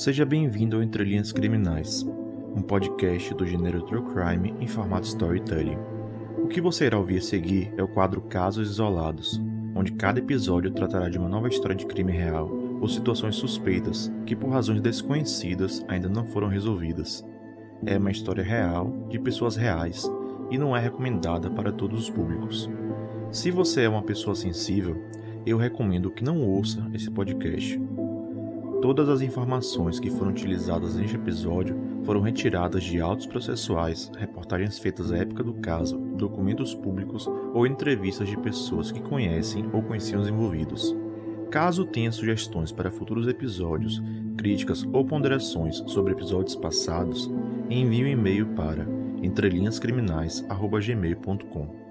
Seja bem-vindo ao Entre Linhas Criminais, um podcast do gênero True Crime em formato storytelling. O que você irá ouvir a seguir é o quadro Casos Isolados, onde cada episódio tratará de uma nova história de crime real ou situações suspeitas que, por razões desconhecidas, ainda não foram resolvidas. É uma história real, de pessoas reais, e não é recomendada para todos os públicos. Se você é uma pessoa sensível, eu recomendo que não ouça esse podcast Todas as informações que foram utilizadas neste episódio foram retiradas de autos processuais, reportagens feitas à época do caso, documentos públicos ou entrevistas de pessoas que conhecem ou conheciam os envolvidos. Caso tenha sugestões para futuros episódios, críticas ou ponderações sobre episódios passados, envie um e-mail para entrelinhascriminais@gmail.com.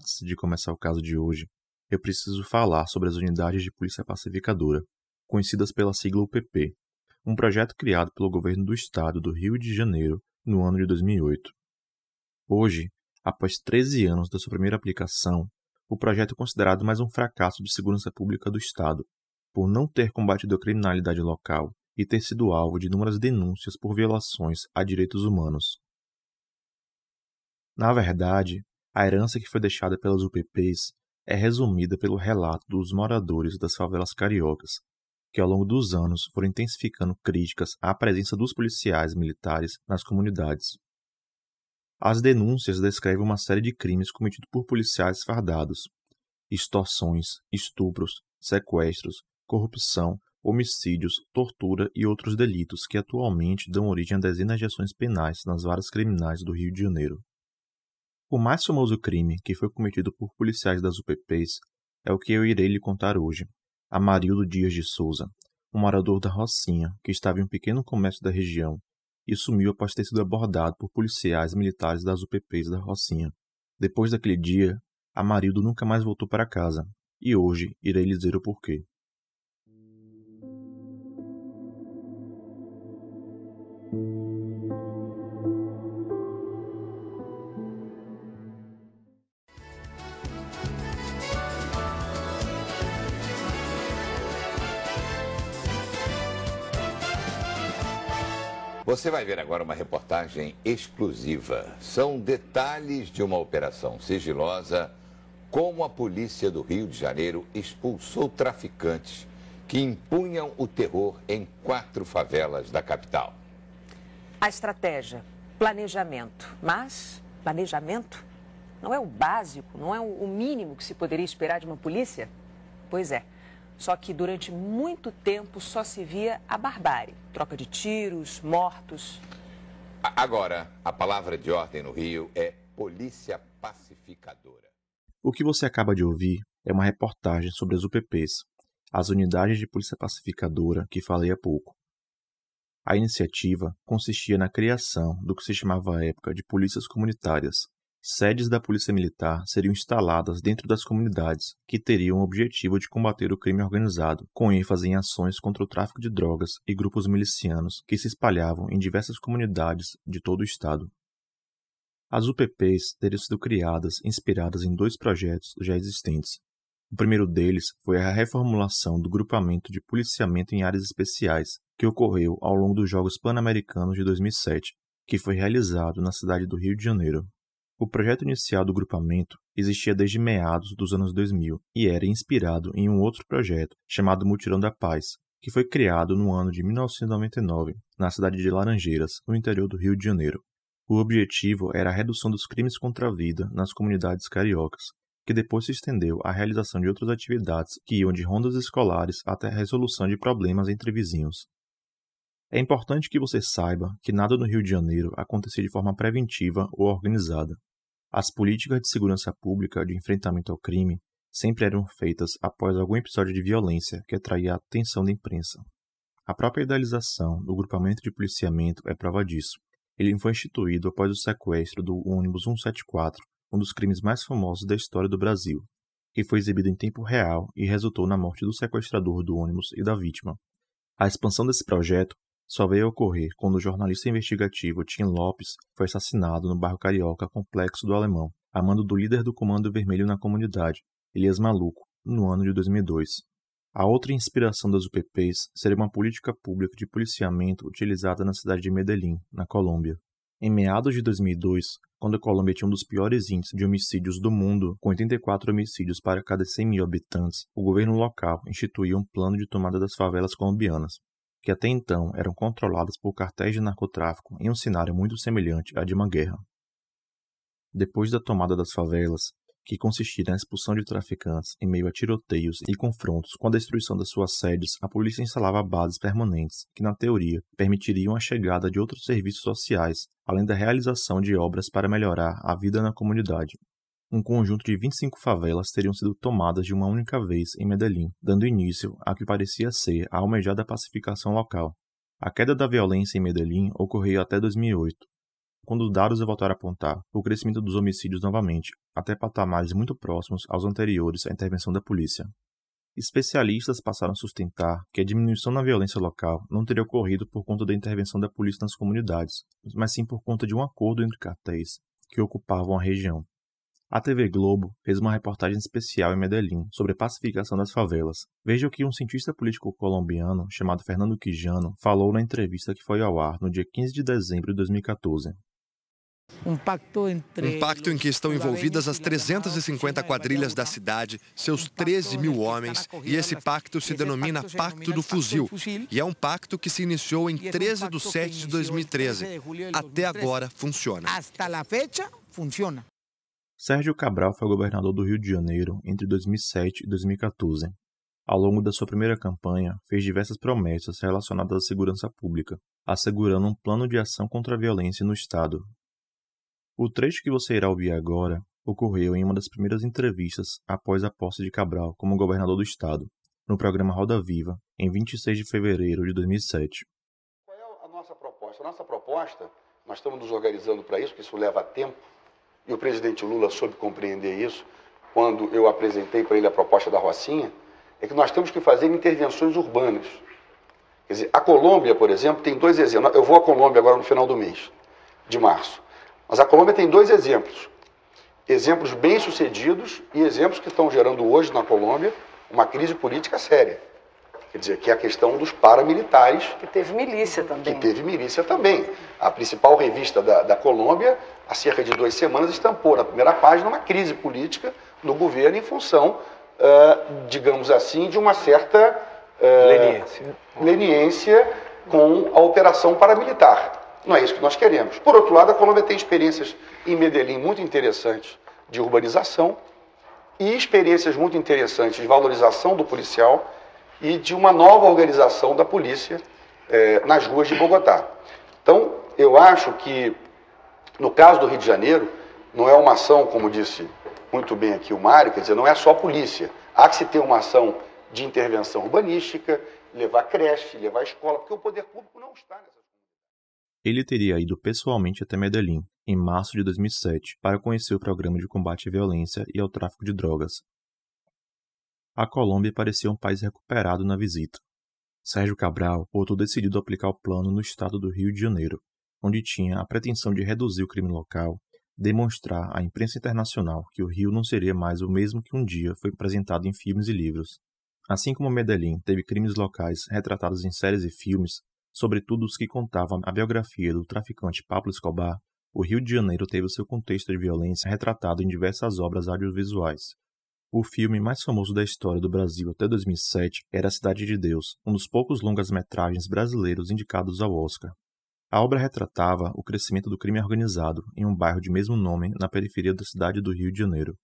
Antes de começar o caso de hoje, eu preciso falar sobre as unidades de polícia pacificadora, conhecidas pela sigla UPP, um projeto criado pelo governo do estado do Rio de Janeiro no ano de 2008. Hoje, após 13 anos da sua primeira aplicação, o projeto é considerado mais um fracasso de segurança pública do estado, por não ter combatido a criminalidade local e ter sido alvo de inúmeras denúncias por violações a direitos humanos. Na verdade, a herança que foi deixada pelas UPPs é resumida pelo relato dos moradores das favelas cariocas, que ao longo dos anos foram intensificando críticas à presença dos policiais militares nas comunidades. As denúncias descrevem uma série de crimes cometidos por policiais fardados: extorsões, estupros, sequestros, corrupção, homicídios, tortura e outros delitos que atualmente dão origem a dezenas de ações penais nas varas criminais do Rio de Janeiro. O mais famoso crime que foi cometido por policiais das UPPs é o que eu irei lhe contar hoje. Amarildo Dias de Souza, um morador da Rocinha que estava em um pequeno comércio da região e sumiu após ter sido abordado por policiais militares das UPPs da Rocinha. Depois daquele dia, Amarildo nunca mais voltou para casa, e hoje irei lhe dizer o porquê. Você vai ver agora uma reportagem exclusiva. São detalhes de uma operação sigilosa como a polícia do Rio de Janeiro expulsou traficantes que impunham o terror em quatro favelas da capital. A estratégia, planejamento. Mas planejamento não é o básico, não é o mínimo que se poderia esperar de uma polícia? Pois é. Só que durante muito tempo só se via a barbárie troca de tiros, mortos. Agora, a palavra de ordem no Rio é polícia pacificadora. O que você acaba de ouvir é uma reportagem sobre as UPPs, as unidades de polícia pacificadora que falei há pouco. A iniciativa consistia na criação do que se chamava à época de polícias comunitárias, sedes da Polícia Militar seriam instaladas dentro das comunidades, que teriam o objetivo de combater o crime organizado, com ênfase em ações contra o tráfico de drogas e grupos milicianos que se espalhavam em diversas comunidades de todo o estado. As UPPs teriam sido criadas inspiradas em dois projetos já existentes. O primeiro deles foi a reformulação do grupamento de policiamento em áreas especiais, que ocorreu ao longo dos Jogos Pan-Americanos de 2007, que foi realizado na cidade do Rio de Janeiro. O projeto inicial do grupamento existia desde meados dos anos 2000 e era inspirado em um outro projeto chamado Mutirão da Paz, que foi criado no ano de 1999 na cidade de Laranjeiras, no interior do Rio de Janeiro. O objetivo era a redução dos crimes contra a vida nas comunidades cariocas, que depois se estendeu à realização de outras atividades que iam de rondas escolares até a resolução de problemas entre vizinhos. É importante que você saiba que nada no Rio de Janeiro acontecia de forma preventiva ou organizada. As políticas de segurança pública de enfrentamento ao crime sempre eram feitas após algum episódio de violência que atraía a atenção da imprensa. A própria idealização do grupamento de policiamento é prova disso. Ele foi instituído após o sequestro do ônibus 174, um dos crimes mais famosos da história do Brasil, que foi exibido em tempo real e resultou na morte do sequestrador do ônibus e da vítima. A expansão desse projeto só veio a ocorrer quando o jornalista investigativo Tim Lopes foi assassinado no bairro Carioca Complexo do Alemão, a mando do líder do Comando Vermelho na comunidade, Elias Maluco, no ano de 2002. A outra inspiração das UPPs seria uma política pública de policiamento utilizada na cidade de Medellín, na Colômbia. Em meados de 2002, quando a Colômbia tinha um dos piores índices de homicídios do mundo, com 84 homicídios para cada 100 mil habitantes, o governo local instituiu um plano de tomada das favelas colombianas, que até então eram controladas por cartéis de narcotráfico em um cenário muito semelhante à de uma guerra. Depois da tomada das favelas, que consistia na expulsão de traficantes em meio a tiroteios e confrontos com a destruição das suas sedes, a polícia instalava bases permanentes que, na teoria, permitiriam a chegada de outros serviços sociais, além da realização de obras para melhorar a vida na comunidade. Um conjunto de 25 favelas teriam sido tomadas de uma única vez em Medellín, dando início a que parecia ser a almejada pacificação local. A queda da violência em Medellín ocorreu até 2008, quando os dados voltaram a apontar o crescimento dos homicídios novamente, até patamares muito próximos aos anteriores à intervenção da polícia. Especialistas passaram a sustentar que a diminuição na violência local não teria ocorrido por conta da intervenção da polícia nas comunidades, mas sim por conta de um acordo entre cartéis que ocupavam a região. A TV Globo fez uma reportagem especial em Medellín sobre a pacificação das favelas. Veja o que um cientista político colombiano chamado Fernando Quijano falou na entrevista que foi ao ar no dia 15 de dezembro de 2014. Um pacto, entre um pacto em que estão envolvidas as 350 quadrilhas da cidade, seus 13 mil homens, e esse pacto se denomina Pacto do Fuzil. E é um pacto que se iniciou em 13 de 7 de 2013. Até agora funciona. Sérgio Cabral foi governador do Rio de Janeiro entre 2007 e 2014. Ao longo da sua primeira campanha, fez diversas promessas relacionadas à segurança pública, assegurando um plano de ação contra a violência no Estado, o trecho que você irá ouvir agora ocorreu em uma das primeiras entrevistas após a posse de Cabral como governador do estado, no programa Roda Viva, em 26 de fevereiro de 2007. Qual é a nossa proposta? A nossa proposta, nós estamos nos organizando para isso, porque isso leva tempo, e o presidente Lula soube compreender isso quando eu apresentei para ele a proposta da Rocinha, é que nós temos que fazer intervenções urbanas. Quer dizer, a Colômbia, por exemplo, tem dois exemplos. Eu vou à Colômbia agora no final do mês, de março. Mas a Colômbia tem dois exemplos. Exemplos bem-sucedidos e exemplos que estão gerando hoje na Colômbia uma crise política séria. Quer dizer, que é a questão dos paramilitares. Que teve milícia também. Que teve milícia também. A principal revista da, da Colômbia, há cerca de duas semanas, estampou na primeira página uma crise política no governo em função, uh, digamos assim, de uma certa uh, leniência. leniência com a operação paramilitar. Não é isso que nós queremos. Por outro lado, a Colômbia tem experiências em Medellín muito interessantes de urbanização e experiências muito interessantes de valorização do policial e de uma nova organização da polícia eh, nas ruas de Bogotá. Então, eu acho que, no caso do Rio de Janeiro, não é uma ação, como disse muito bem aqui o Mário, quer dizer, não é só a polícia. Há que se ter uma ação de intervenção urbanística, levar creche, levar escola, porque o poder público não está nessa. Ele teria ido pessoalmente até Medellín, em março de 2007, para conhecer o programa de combate à violência e ao tráfico de drogas. A Colômbia parecia um país recuperado na visita. Sérgio Cabral voltou decidido a aplicar o plano no estado do Rio de Janeiro, onde tinha a pretensão de reduzir o crime local, demonstrar à imprensa internacional que o Rio não seria mais o mesmo que um dia foi apresentado em filmes e livros. Assim como Medellín teve crimes locais retratados em séries e filmes, sobretudo os que contavam a biografia do traficante Pablo Escobar, o Rio de Janeiro teve seu contexto de violência retratado em diversas obras audiovisuais. O filme mais famoso da história do Brasil até 2007 era A Cidade de Deus, um dos poucos longas-metragens brasileiros indicados ao Oscar. A obra retratava o crescimento do crime organizado em um bairro de mesmo nome na periferia da cidade do Rio de Janeiro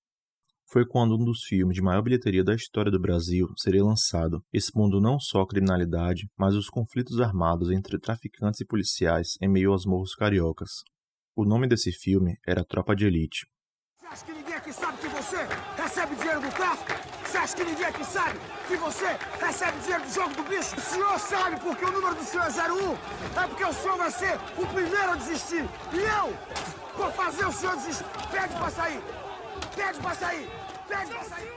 foi quando um dos filmes de maior bilheteria da história do Brasil seria lançado, expondo não só a criminalidade, mas os conflitos armados entre traficantes e policiais em meio aos morros cariocas. O nome desse filme era Tropa de Elite. Você acha que aqui sabe que você recebe dinheiro do tráfico? Você acha que ninguém aqui sabe que você recebe dinheiro do jogo do bicho? O senhor sabe porque o número do senhor é 01? É porque o senhor vai ser o primeiro a desistir. E eu vou fazer o senhor desistir. Pede pra sair. Pede pra sair! Pede pra sair!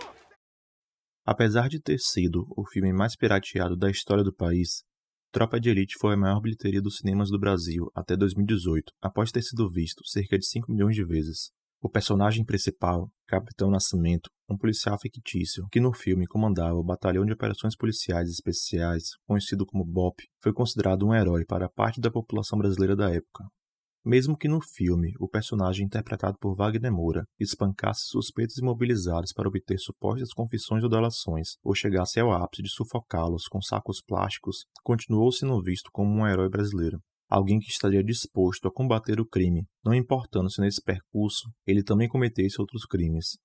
Apesar de ter sido o filme mais pirateado da história do país, Tropa de Elite foi a maior bilheteria dos cinemas do Brasil até 2018, após ter sido visto cerca de 5 milhões de vezes. O personagem principal, Capitão Nascimento, um policial fictício que no filme comandava o Batalhão de Operações Policiais Especiais, conhecido como BOP, foi considerado um herói para parte da população brasileira da época. Mesmo que no filme o personagem interpretado por Wagner Moura espancasse suspeitos imobilizados para obter supostas confissões ou delações, ou chegasse ao ápice de sufocá-los com sacos plásticos, continuou sendo visto como um herói brasileiro. Alguém que estaria disposto a combater o crime, não importando se nesse percurso ele também cometesse outros crimes.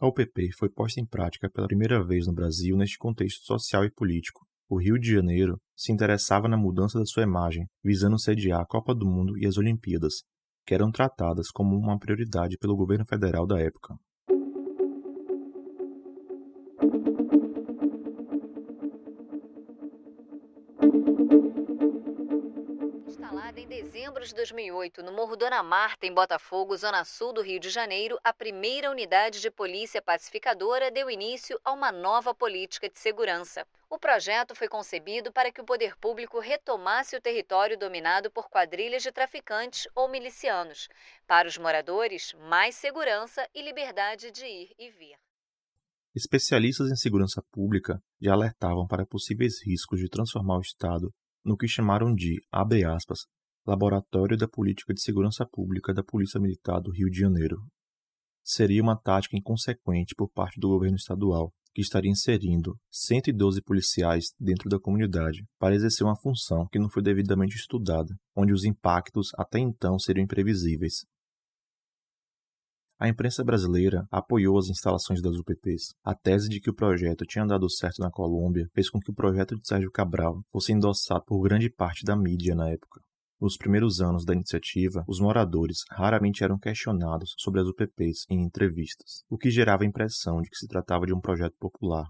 A UPP foi posta em prática pela primeira vez no Brasil neste contexto social e político, o Rio de Janeiro se interessava na mudança da sua imagem, visando sediar a Copa do Mundo e as Olimpíadas, que eram tratadas como uma prioridade pelo governo federal da época. Dezembro de 2008 no Morro Dona Marta, em Botafogo, zona sul do Rio de Janeiro, a primeira unidade de polícia pacificadora deu início a uma nova política de segurança. O projeto foi concebido para que o poder público retomasse o território dominado por quadrilhas de traficantes ou milicianos. Para os moradores, mais segurança e liberdade de ir e vir. Especialistas em segurança pública já alertavam para possíveis riscos de transformar o Estado no que chamaram de, abre aspas, Laboratório da Política de Segurança Pública da Polícia Militar do Rio de Janeiro. Seria uma tática inconsequente por parte do governo estadual, que estaria inserindo 112 policiais dentro da comunidade para exercer uma função que não foi devidamente estudada, onde os impactos até então seriam imprevisíveis. A imprensa brasileira apoiou as instalações das UPPs. A tese de que o projeto tinha dado certo na Colômbia fez com que o projeto de Sérgio Cabral fosse endossado por grande parte da mídia na época. Nos primeiros anos da iniciativa, os moradores raramente eram questionados sobre as UPPs em entrevistas, o que gerava a impressão de que se tratava de um projeto popular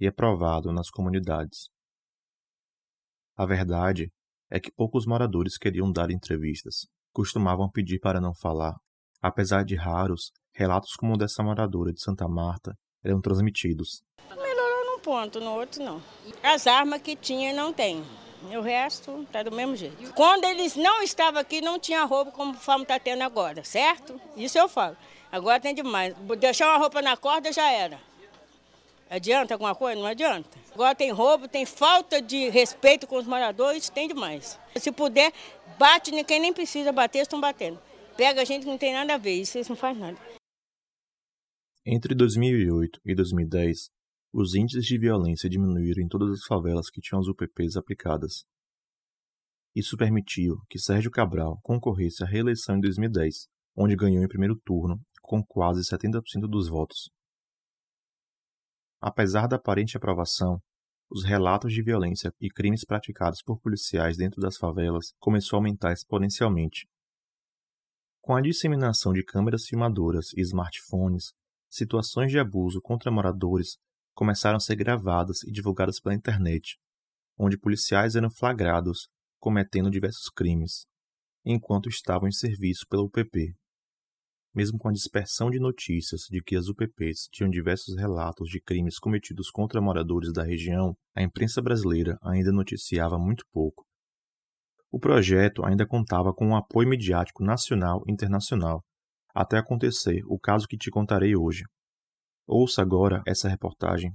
e aprovado nas comunidades. A verdade é que poucos moradores queriam dar entrevistas, costumavam pedir para não falar. Apesar de raros, relatos como o dessa moradora de Santa Marta eram transmitidos. Melhorou num ponto, no outro não. As armas que tinha não tem. O resto tá do mesmo jeito. Quando eles não estavam aqui, não tinha roupa como o Famo está tendo agora, certo? Isso eu falo. Agora tem demais. Deixar uma roupa na corda já era. Adianta alguma coisa? Não adianta. Agora tem roubo, tem falta de respeito com os moradores, tem demais. Se puder, bate em quem nem precisa bater, estão batendo. Pega a gente que não tem nada a ver, isso não faz nada. Entre 2008 e 2010, os índices de violência diminuíram em todas as favelas que tinham as UPPs aplicadas. Isso permitiu que Sérgio Cabral concorresse à reeleição em 2010, onde ganhou em primeiro turno com quase 70% dos votos. Apesar da aparente aprovação, os relatos de violência e crimes praticados por policiais dentro das favelas começou a aumentar exponencialmente. Com a disseminação de câmeras filmadoras e smartphones, situações de abuso contra moradores começaram a ser gravadas e divulgadas pela internet, onde policiais eram flagrados cometendo diversos crimes, enquanto estavam em serviço pela UPP. Mesmo com a dispersão de notícias de que as UPPs tinham diversos relatos de crimes cometidos contra moradores da região, a imprensa brasileira ainda noticiava muito pouco. O projeto ainda contava com um apoio midiático nacional e internacional, até acontecer o caso que te contarei hoje. Ouça agora essa reportagem.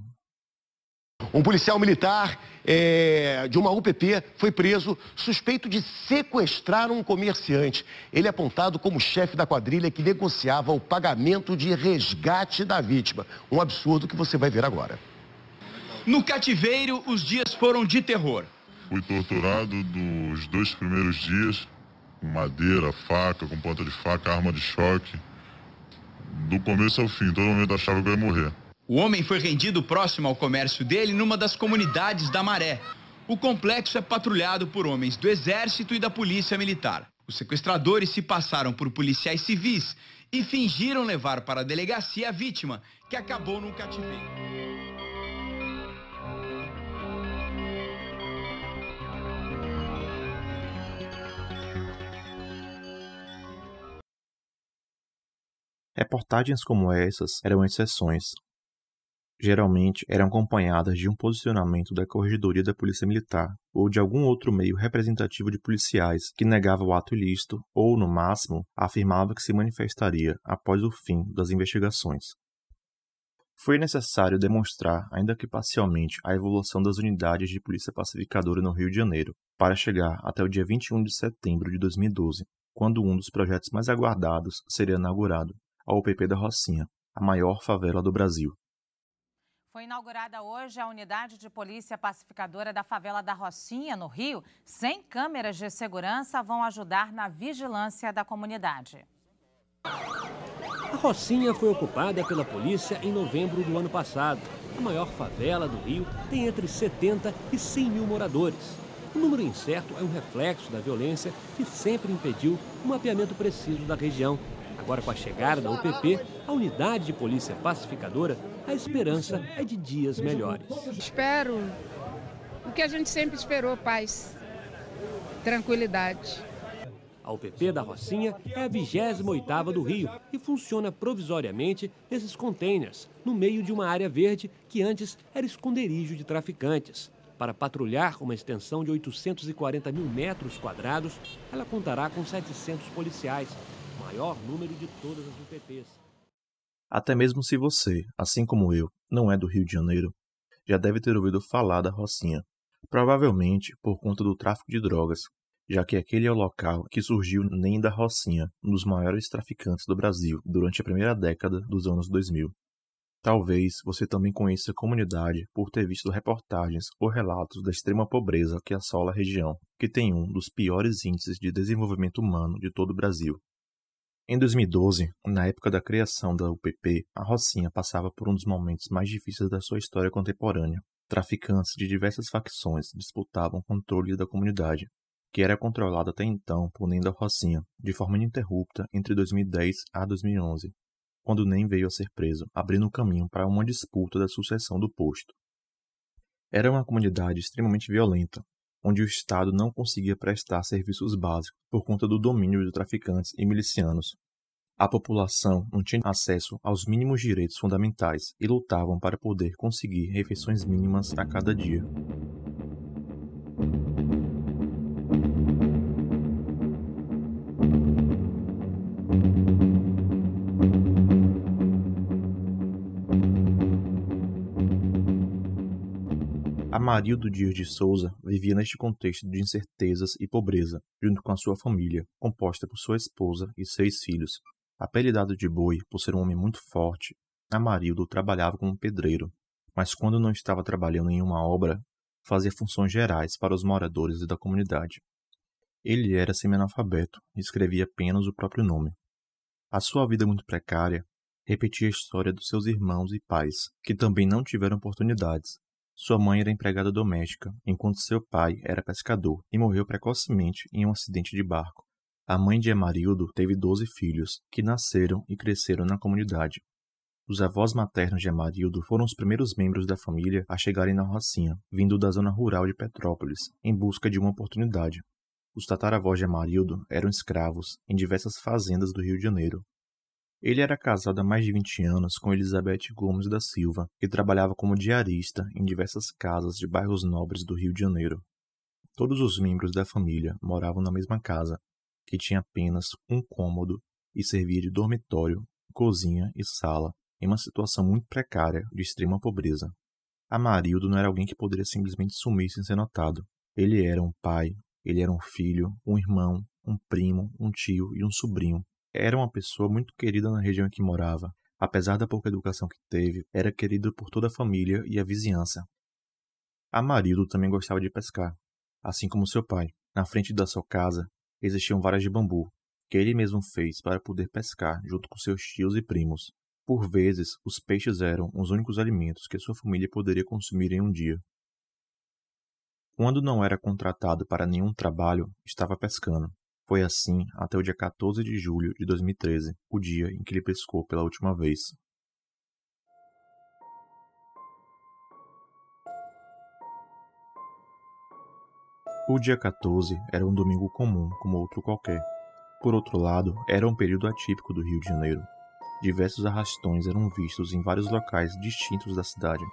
Um policial militar é, de uma UPP foi preso suspeito de sequestrar um comerciante. Ele é apontado como chefe da quadrilha que negociava o pagamento de resgate da vítima. Um absurdo que você vai ver agora. No cativeiro, os dias foram de terror. Fui torturado dos dois primeiros dias, com madeira, faca, com ponta de faca, arma de choque do começo ao fim. Todo momento achava que eu ia morrer. O homem foi rendido próximo ao comércio dele numa das comunidades da Maré. O complexo é patrulhado por homens do Exército e da Polícia Militar. Os sequestradores se passaram por policiais civis e fingiram levar para a delegacia a vítima, que acabou no cativeiro. Reportagens como essas eram exceções. geralmente eram acompanhadas de um posicionamento da Corregedoria da Polícia Militar ou de algum outro meio representativo de policiais que negava o ato ilícito ou, no máximo, afirmava que se manifestaria após o fim das investigações. Foi necessário demonstrar, ainda que parcialmente, a evolução das unidades de polícia pacificadora no Rio de Janeiro, para chegar até o dia 21 de setembro de 2012, quando um dos projetos mais aguardados seria inaugurado, a UPP da Rocinha, a maior favela do Brasil. Foi inaugurada hoje a unidade de polícia pacificadora da favela da Rocinha, no Rio. Sem câmeras de segurança vão ajudar na vigilância da comunidade. A Rocinha foi ocupada pela polícia em novembro do ano passado. A maior favela do Rio tem entre 70 e 100 mil moradores. O número incerto é um reflexo da violência que sempre impediu o mapeamento preciso da região. Agora, com a chegada da UPP, a unidade de polícia pacificadora, a esperança é de dias melhores. Espero o que a gente sempre esperou: paz, tranquilidade. A UPP da Rocinha é a 28ª do Rio e funciona provisoriamente nesses containers, no meio de uma área verde que antes era esconderijo de traficantes. Para patrulhar uma extensão de 840 mil metros quadrados, ela contará com 700 policiais, maior número de todas as UPPs. Até mesmo se você, assim como eu, não é do Rio de Janeiro, já deve ter ouvido falar da Rocinha, provavelmente por conta do tráfico de drogas, já que aquele é o local que surgiu nem da Rocinha, um dos maiores traficantes do Brasil durante a primeira década dos anos 2000. Talvez você também conheça a comunidade por ter visto reportagens ou relatos da extrema pobreza que assola a região, que tem um dos piores índices de desenvolvimento humano de todo o Brasil. Em 2012, na época da criação da UPP, a Rocinha passava por um dos momentos mais difíceis da sua história contemporânea. Traficantes de diversas facções disputavam o controle da comunidade, que era controlada até então por Nenda Rocinha, de forma ininterrupta entre 2010 a 2011 quando nem veio a ser preso, abrindo caminho para uma disputa da sucessão do posto. Era uma comunidade extremamente violenta, onde o Estado não conseguia prestar serviços básicos por conta do domínio de traficantes e milicianos. A população não tinha acesso aos mínimos direitos fundamentais e lutavam para poder conseguir refeições mínimas a cada dia. Amarildo Dias de Souza vivia neste contexto de incertezas e pobreza, junto com a sua família, composta por sua esposa e seis filhos. Apelidado de Boi por ser um homem muito forte, Amarildo trabalhava como pedreiro, mas quando não estava trabalhando em uma obra, fazia funções gerais para os moradores da comunidade. Ele era semi-analfabeto e escrevia apenas o próprio nome. A sua vida muito precária repetia a história dos seus irmãos e pais, que também não tiveram oportunidades, sua mãe era empregada doméstica, enquanto seu pai era pescador e morreu precocemente em um acidente de barco. A mãe de Amarildo teve doze filhos, que nasceram e cresceram na comunidade. Os avós maternos de Amarildo foram os primeiros membros da família a chegarem na Rocinha, vindo da zona rural de Petrópolis, em busca de uma oportunidade. Os tataravós de Amarildo eram escravos em diversas fazendas do Rio de Janeiro, ele era casado há mais de 20 anos com Elizabeth Gomes da Silva, que trabalhava como diarista em diversas casas de bairros nobres do Rio de Janeiro. Todos os membros da família moravam na mesma casa, que tinha apenas um cômodo e servia de dormitório, cozinha e sala, em uma situação muito precária de extrema pobreza. Amarildo não era alguém que poderia simplesmente sumir sem ser notado. Ele era um pai, ele era um filho, um irmão, um primo, um tio e um sobrinho, era uma pessoa muito querida na região em que morava. Apesar da pouca educação que teve, era querido por toda a família e a vizinhança. Amarildo também gostava de pescar, assim como seu pai. Na frente da sua casa existiam varas de bambu, que ele mesmo fez para poder pescar junto com seus tios e primos. Por vezes, os peixes eram os únicos alimentos que sua família poderia consumir em um dia. Quando não era contratado para nenhum trabalho, estava pescando. Foi assim até o dia 14 de julho de 2013, o dia em que ele pescou pela última vez. O dia 14 era um domingo comum como outro qualquer. Por outro lado, era um período atípico do Rio de Janeiro. diversos arrastões eram vistos em vários locais distintos da cidade.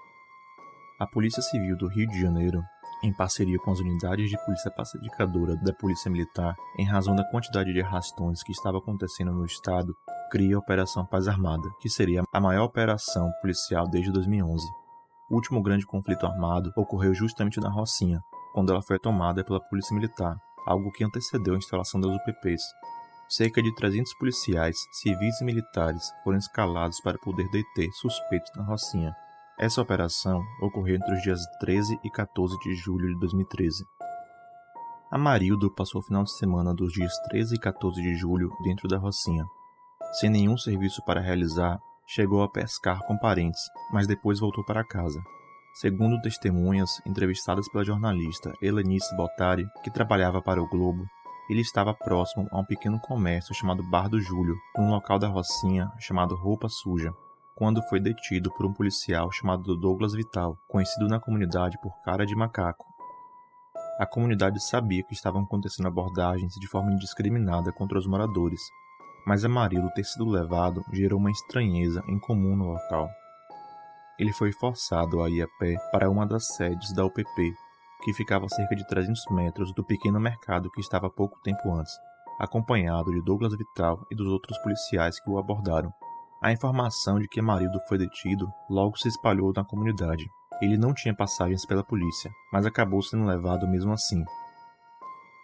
A Polícia Civil do Rio de Janeiro, em parceria com as unidades de polícia pacificadora da Polícia Militar, em razão da quantidade de arrastões que estava acontecendo no estado, cria a Operação Paz Armada, que seria a maior operação policial desde 2011. O último grande conflito armado ocorreu justamente na Rocinha, quando ela foi tomada pela Polícia Militar, algo que antecedeu a instalação das UPPs. Cerca de 300 policiais, civis e militares foram escalados para poder deter suspeitos na Rocinha. Essa operação ocorreu entre os dias 13 e 14 de julho de 2013. Amarildo passou o final de semana dos dias 13 e 14 de julho dentro da Rocinha. Sem nenhum serviço para realizar, chegou a pescar com parentes, mas depois voltou para casa. Segundo testemunhas entrevistadas pela jornalista Helenice Bottari, que trabalhava para o Globo, ele estava próximo a um pequeno comércio chamado Bar do Júlio, num local da Rocinha chamado Roupa Suja, quando foi detido por um policial chamado Douglas Vital, conhecido na comunidade por Cara de Macaco. A comunidade sabia que estavam acontecendo abordagens de forma indiscriminada contra os moradores, mas Amarildo ter sido levado gerou uma estranheza incomum no local. Ele foi forçado a ir a pé para uma das sedes da UPP, que ficava a cerca de 300 metros do pequeno mercado que estava pouco tempo antes, acompanhado de Douglas Vital e dos outros policiais que o abordaram. A informação de que Amarildo foi detido logo se espalhou na comunidade. Ele não tinha passagens pela polícia, mas acabou sendo levado mesmo assim,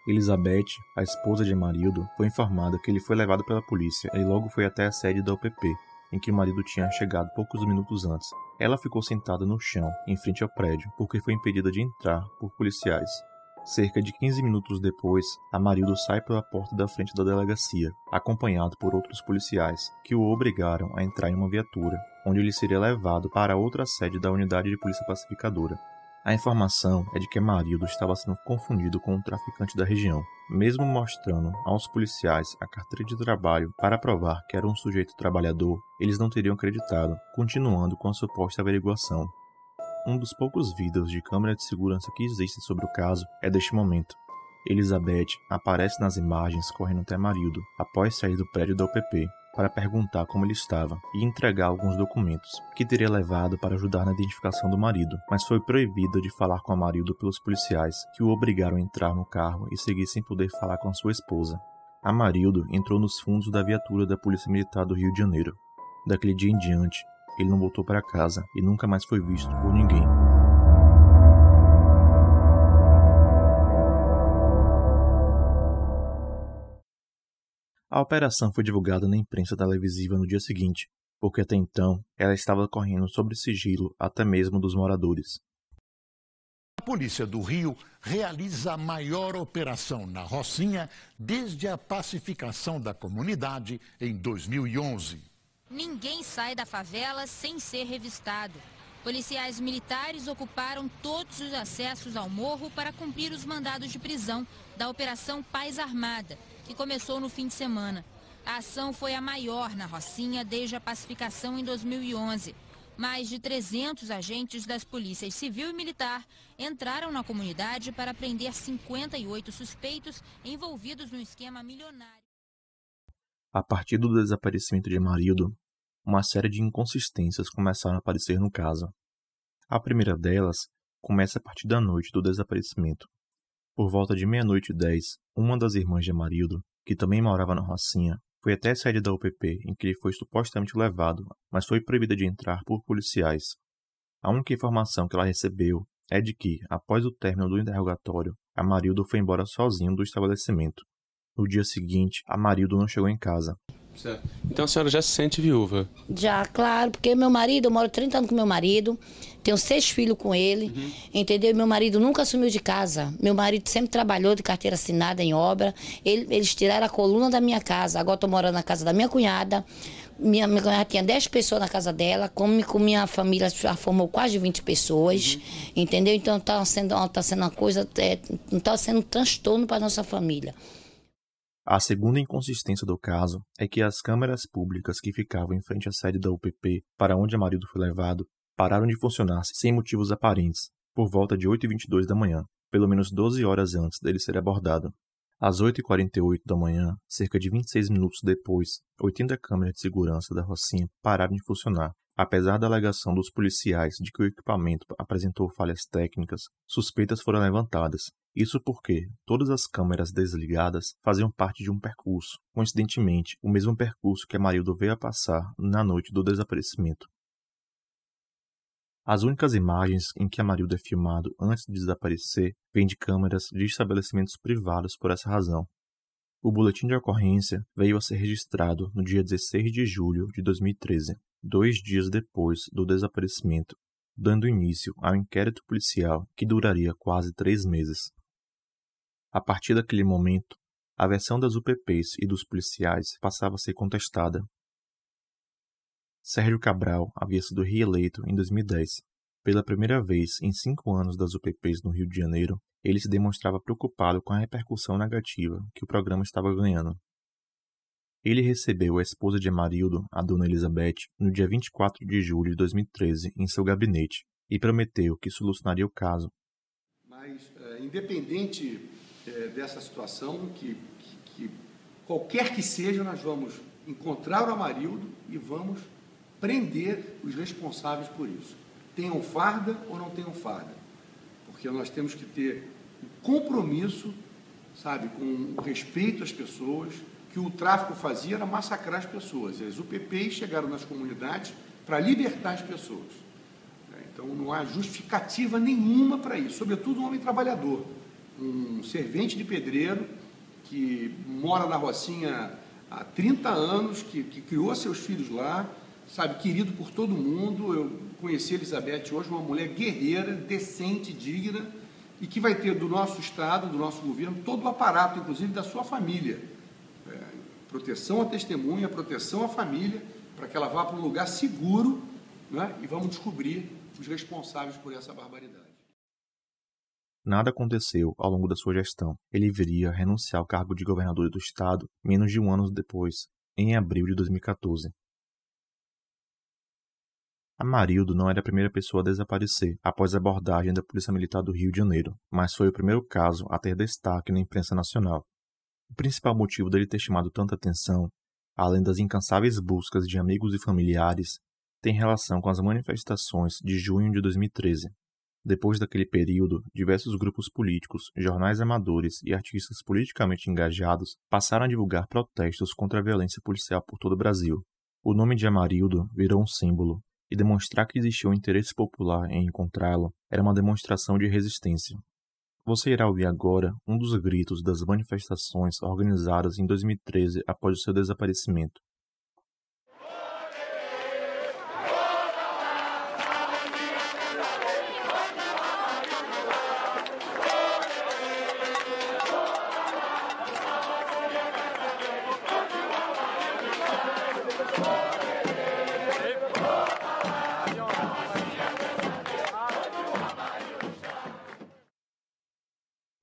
Elizabeth, a esposa de Marildo, foi informada que ele foi levado pela polícia e logo foi até a sede da UPP, em que o marido tinha chegado poucos minutos antes. Ela ficou sentada no chão, em frente ao prédio, porque foi impedida de entrar por policiais. Cerca de 15 minutos depois, Amarildo sai pela porta da frente da delegacia, acompanhado por outros policiais, que o obrigaram a entrar em uma viatura, onde ele seria levado para outra sede da unidade de polícia pacificadora. A informação é de que Marildo estava sendo confundido com um traficante da região, mesmo mostrando aos policiais a carteira de trabalho para provar que era um sujeito trabalhador, eles não teriam acreditado, continuando com a suposta averiguação. Um dos poucos vídeos de câmera de segurança que existem sobre o caso é deste momento. Elizabeth aparece nas imagens correndo até Marildo após sair do prédio da UPP, para perguntar como ele estava e entregar alguns documentos que teria levado para ajudar na identificação do marido, mas foi proibida de falar com o marido pelos policiais que o obrigaram a entrar no carro e seguir sem poder falar com a sua esposa. Amarildo entrou nos fundos da viatura da Polícia Militar do Rio de Janeiro. Daquele dia em diante, ele não voltou para casa e nunca mais foi visto por ninguém. A operação foi divulgada na imprensa televisiva no dia seguinte, porque até então ela estava correndo sobre sigilo até mesmo dos moradores. A Polícia do Rio realiza a maior operação na Rocinha desde a pacificação da comunidade em 2011. Ninguém sai da favela sem ser revistado. Policiais militares ocuparam todos os acessos ao morro para cumprir os mandados de prisão da Operação Paz Armada, que começou no fim de semana. A ação foi a maior na Rocinha desde a pacificação em 2011. Mais de 300 agentes das polícias civil e militar entraram na comunidade para prender 58 suspeitos envolvidos no esquema milionário. A partir do desaparecimento de Marildo, uma série de inconsistências começaram a aparecer no caso. A primeira delas começa a partir da noite do desaparecimento. Por volta de meia-noite e dez, uma das irmãs de Amarildo, que também morava na Rocinha, foi até a sede da UPP em que ele foi supostamente levado, mas foi proibida de entrar por policiais. A única informação que ela recebeu é de que, após o término do interrogatório, Amarildo foi embora sozinho do estabelecimento. No dia seguinte, Amarildo não chegou em casa Certo. Então a senhora já se sente viúva? Já, claro, porque meu marido, eu moro 30 anos com meu marido, tenho seis filhos com ele, uhum. entendeu? Meu marido nunca assumiu de casa. Meu marido sempre trabalhou de carteira assinada em obra. Ele, eles tiraram a coluna da minha casa. Agora estou morando na casa da minha cunhada. Minha, minha cunhada tinha 10 pessoas na casa dela, como com minha família já formou quase 20 pessoas, uhum. entendeu? Então está sendo, tá sendo uma coisa, é, está sendo um transtorno para nossa família. A segunda inconsistência do caso é que as câmeras públicas que ficavam em frente à sede da UPP, para onde marido foi levado, pararam de funcionar sem motivos aparentes, por volta de 8h22 da manhã, pelo menos 12 horas antes dele ser abordado. Às 8h48 da manhã, cerca de 26 minutos depois, 80 câmeras de segurança da Rocinha pararam de funcionar. Apesar da alegação dos policiais de que o equipamento apresentou falhas técnicas, suspeitas foram levantadas. Isso porque todas as câmeras desligadas faziam parte de um percurso, coincidentemente, o mesmo percurso que Amarildo veio a passar na noite do desaparecimento. As únicas imagens em que Amarildo é filmado antes de desaparecer vêm de câmeras de estabelecimentos privados por essa razão. O boletim de ocorrência veio a ser registrado no dia 16 de julho de 2013, dois dias depois do desaparecimento, dando início ao inquérito policial que duraria quase três meses. A partir daquele momento, a versão das UPPs e dos policiais passava a ser contestada Sérgio Cabral havia sido reeleito em 2010. Pela primeira vez em cinco anos das UPPs no Rio de Janeiro, ele se demonstrava preocupado com a repercussão negativa que o programa estava ganhando. Ele recebeu a esposa de Amarildo, a dona Elizabeth, no dia 24 de julho de 2013 em seu gabinete e prometeu que solucionaria o caso. Mas, é, independente é, dessa situação, que, que, que qualquer que seja, nós vamos encontrar o Amarildo e vamos prender os responsáveis por isso. Tenham farda ou não tenham farda. Porque nós temos que ter um compromisso, sabe, com o respeito às pessoas, que o tráfico fazia era massacrar as pessoas. E as UPPs chegaram nas comunidades para libertar as pessoas. Então não há justificativa nenhuma para isso, sobretudo um homem trabalhador, um servente de pedreiro que mora na Rocinha há 30 anos, que, que criou seus filhos lá, sabe, querido por todo mundo. Eu conheci a Elizabeth hoje, uma mulher guerreira, decente, digna, e que vai ter do nosso Estado, do nosso governo, todo o aparato, inclusive da sua família. Proteção à testemunha, proteção à família, para que ela vá para um lugar seguro né, e vamos descobrir os responsáveis por essa barbaridade. Nada aconteceu ao longo da sua gestão. Ele viria renunciar ao cargo de governador do estado menos de um ano depois, em abril de 2014. Amarildo não era a primeira pessoa a desaparecer após a abordagem da Polícia Militar do Rio de Janeiro, mas foi o primeiro caso a ter destaque na imprensa nacional. O principal motivo dele ter chamado tanta atenção, além das incansáveis buscas de amigos e familiares, tem relação com as manifestações de junho de 2013. Depois daquele período, diversos grupos políticos, jornais amadores e artistas politicamente engajados passaram a divulgar protestos contra a violência policial por todo o Brasil. O nome de Amarildo virou um símbolo, e demonstrar que existia um interesse popular em encontrá-lo era uma demonstração de resistência. Você irá ouvir agora um dos gritos das manifestações organizadas em 2013 após o seu desaparecimento.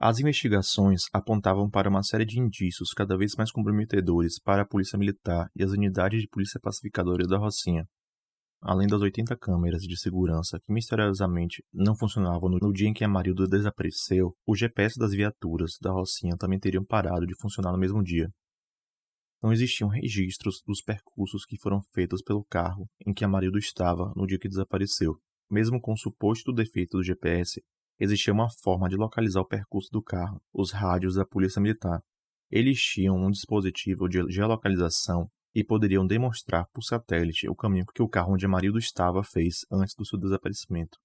As investigações apontavam para uma série de indícios cada vez mais comprometedores para a Polícia Militar e as unidades de polícia pacificadora da Rocinha. Além das 80 câmeras de segurança que misteriosamente não funcionavam no dia em que Amarildo desapareceu, o GPS das viaturas da Rocinha também teriam parado de funcionar no mesmo dia. Não existiam registros dos percursos que foram feitos pelo carro em que Amarildo estava no dia que desapareceu. Mesmo com o suposto defeito do GPS, existia uma forma de localizar o percurso do carro, os rádios da Polícia Militar. Eles tinham um dispositivo de geolocalização e poderiam demonstrar por satélite o caminho que o carro onde Amarildo estava fez antes do seu desaparecimento.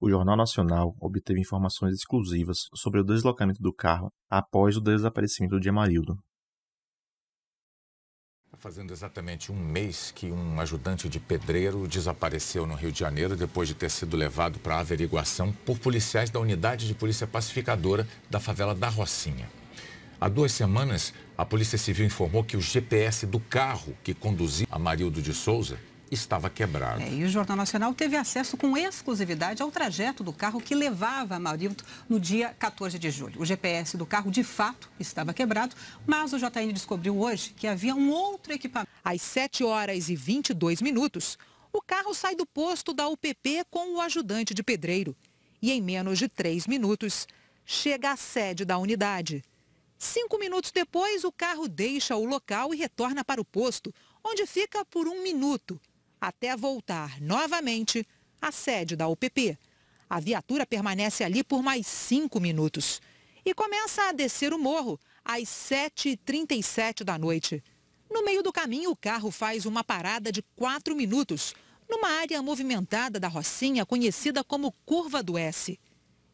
O Jornal Nacional obteve informações exclusivas sobre o deslocamento do carro após o desaparecimento de Amarildo, Fazendo exatamente um mês que um ajudante de pedreiro desapareceu no Rio de Janeiro depois de ter sido levado para averiguação por policiais da unidade de polícia pacificadora da favela da Rocinha. Há duas semanas, a Polícia Civil informou que o GPS do carro que conduzia a Marildo de Souza estava quebrado. É, e o Jornal Nacional teve acesso com exclusividade ao trajeto do carro que levava a Marildo no dia 14 de julho. O GPS do carro, de fato, estava quebrado, mas o JN descobriu hoje que havia um outro equipamento. Às 7 horas e 22 minutos, o carro sai do posto da UPP com o ajudante de pedreiro. E em menos de três minutos, chega à sede da unidade. Cinco minutos depois, o carro deixa o local e retorna para o posto, onde fica por um minuto, até voltar novamente à sede da UPP. A viatura permanece ali por mais cinco minutos e começa a descer o morro às 7h37 da noite. No meio do caminho, o carro faz uma parada de quatro minutos, numa área movimentada da Rocinha conhecida como Curva do S.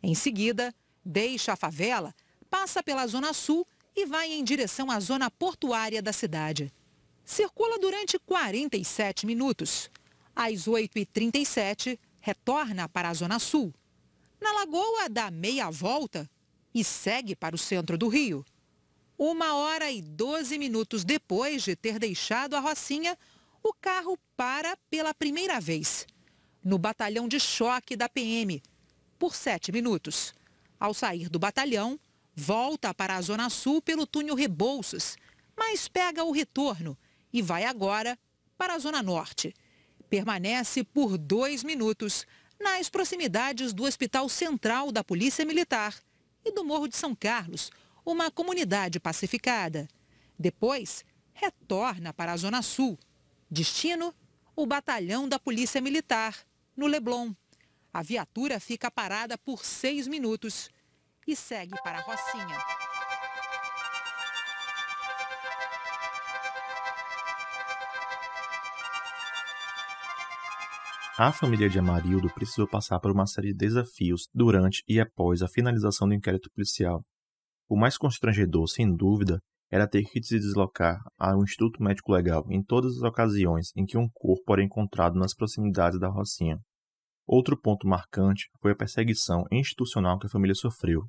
Em seguida, deixa a favela, passa pela Zona Sul e vai em direção à zona portuária da cidade. Circula durante 47 minutos. Às 8h37, retorna para a Zona Sul. Na Lagoa, dá meia volta e segue para o centro do Rio. Uma hora e 12 minutos depois de ter deixado a Rocinha, o carro para pela primeira vez, no batalhão de choque da PM, por sete minutos. Ao sair do batalhão, volta para a Zona Sul pelo túnel Rebouças, mas pega o retorno e vai agora para a Zona Norte. Permanece por dois minutos nas proximidades do Hospital Central da Polícia Militar e do Morro de São Carlos, uma comunidade pacificada. Depois, retorna para a Zona Sul. Destino: o batalhão da Polícia Militar, no Leblon. A viatura fica parada por seis minutos e segue para a Rocinha. A família de Amarildo precisou passar por uma série de desafios durante e após a finalização do inquérito policial. O mais constrangedor, sem dúvida, era ter que se deslocar a um instituto médico legal em todas as ocasiões em que um corpo era encontrado nas proximidades da Rocinha. Outro ponto marcante foi a perseguição institucional que a família sofreu.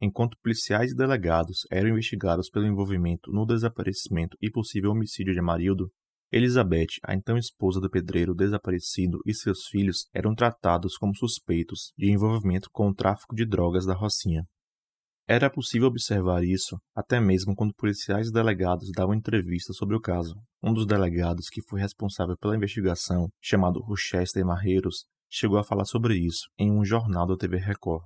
Enquanto policiais e delegados eram investigados pelo envolvimento no desaparecimento e possível homicídio de Amarildo, Elizabeth, a então esposa do pedreiro desaparecido, e seus filhos eram tratados como suspeitos de envolvimento com o tráfico de drogas da Rocinha. Era possível observar isso até mesmo quando policiais e delegados davam entrevistas sobre o caso. Um dos delegados que foi responsável pela investigação, chamado Rochester Marreiros, chegou a falar sobre isso em um jornal da TV Record.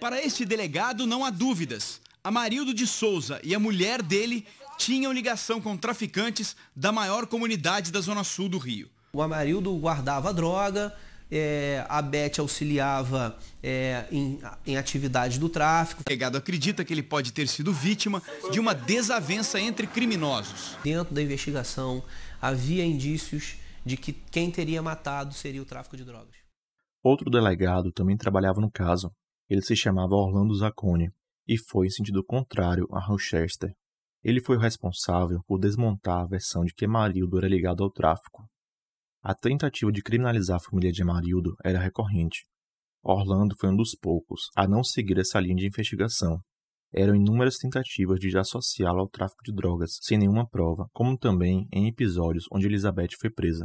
Para este delegado não há dúvidas. Amarildo de Souza e a mulher dele tinham ligação com traficantes da maior comunidade da zona sul do Rio. O Amarildo guardava droga, é, a Beth auxiliava é, em, em atividades do tráfico. O delegado acredita que ele pode ter sido vítima de uma desavença entre criminosos. Dentro da investigação havia indícios de que quem teria matado seria o tráfico de drogas. Outro delegado também trabalhava no caso. Ele se chamava Orlando Zacconi e foi em sentido contrário a Rochester. Ele foi o responsável por desmontar a versão de que Marildo era ligado ao tráfico. A tentativa de criminalizar a família de Amarildo era recorrente. Orlando foi um dos poucos a não seguir essa linha de investigação. Eram inúmeras tentativas de associá-lo ao tráfico de drogas, sem nenhuma prova, como também em episódios onde Elizabeth foi presa.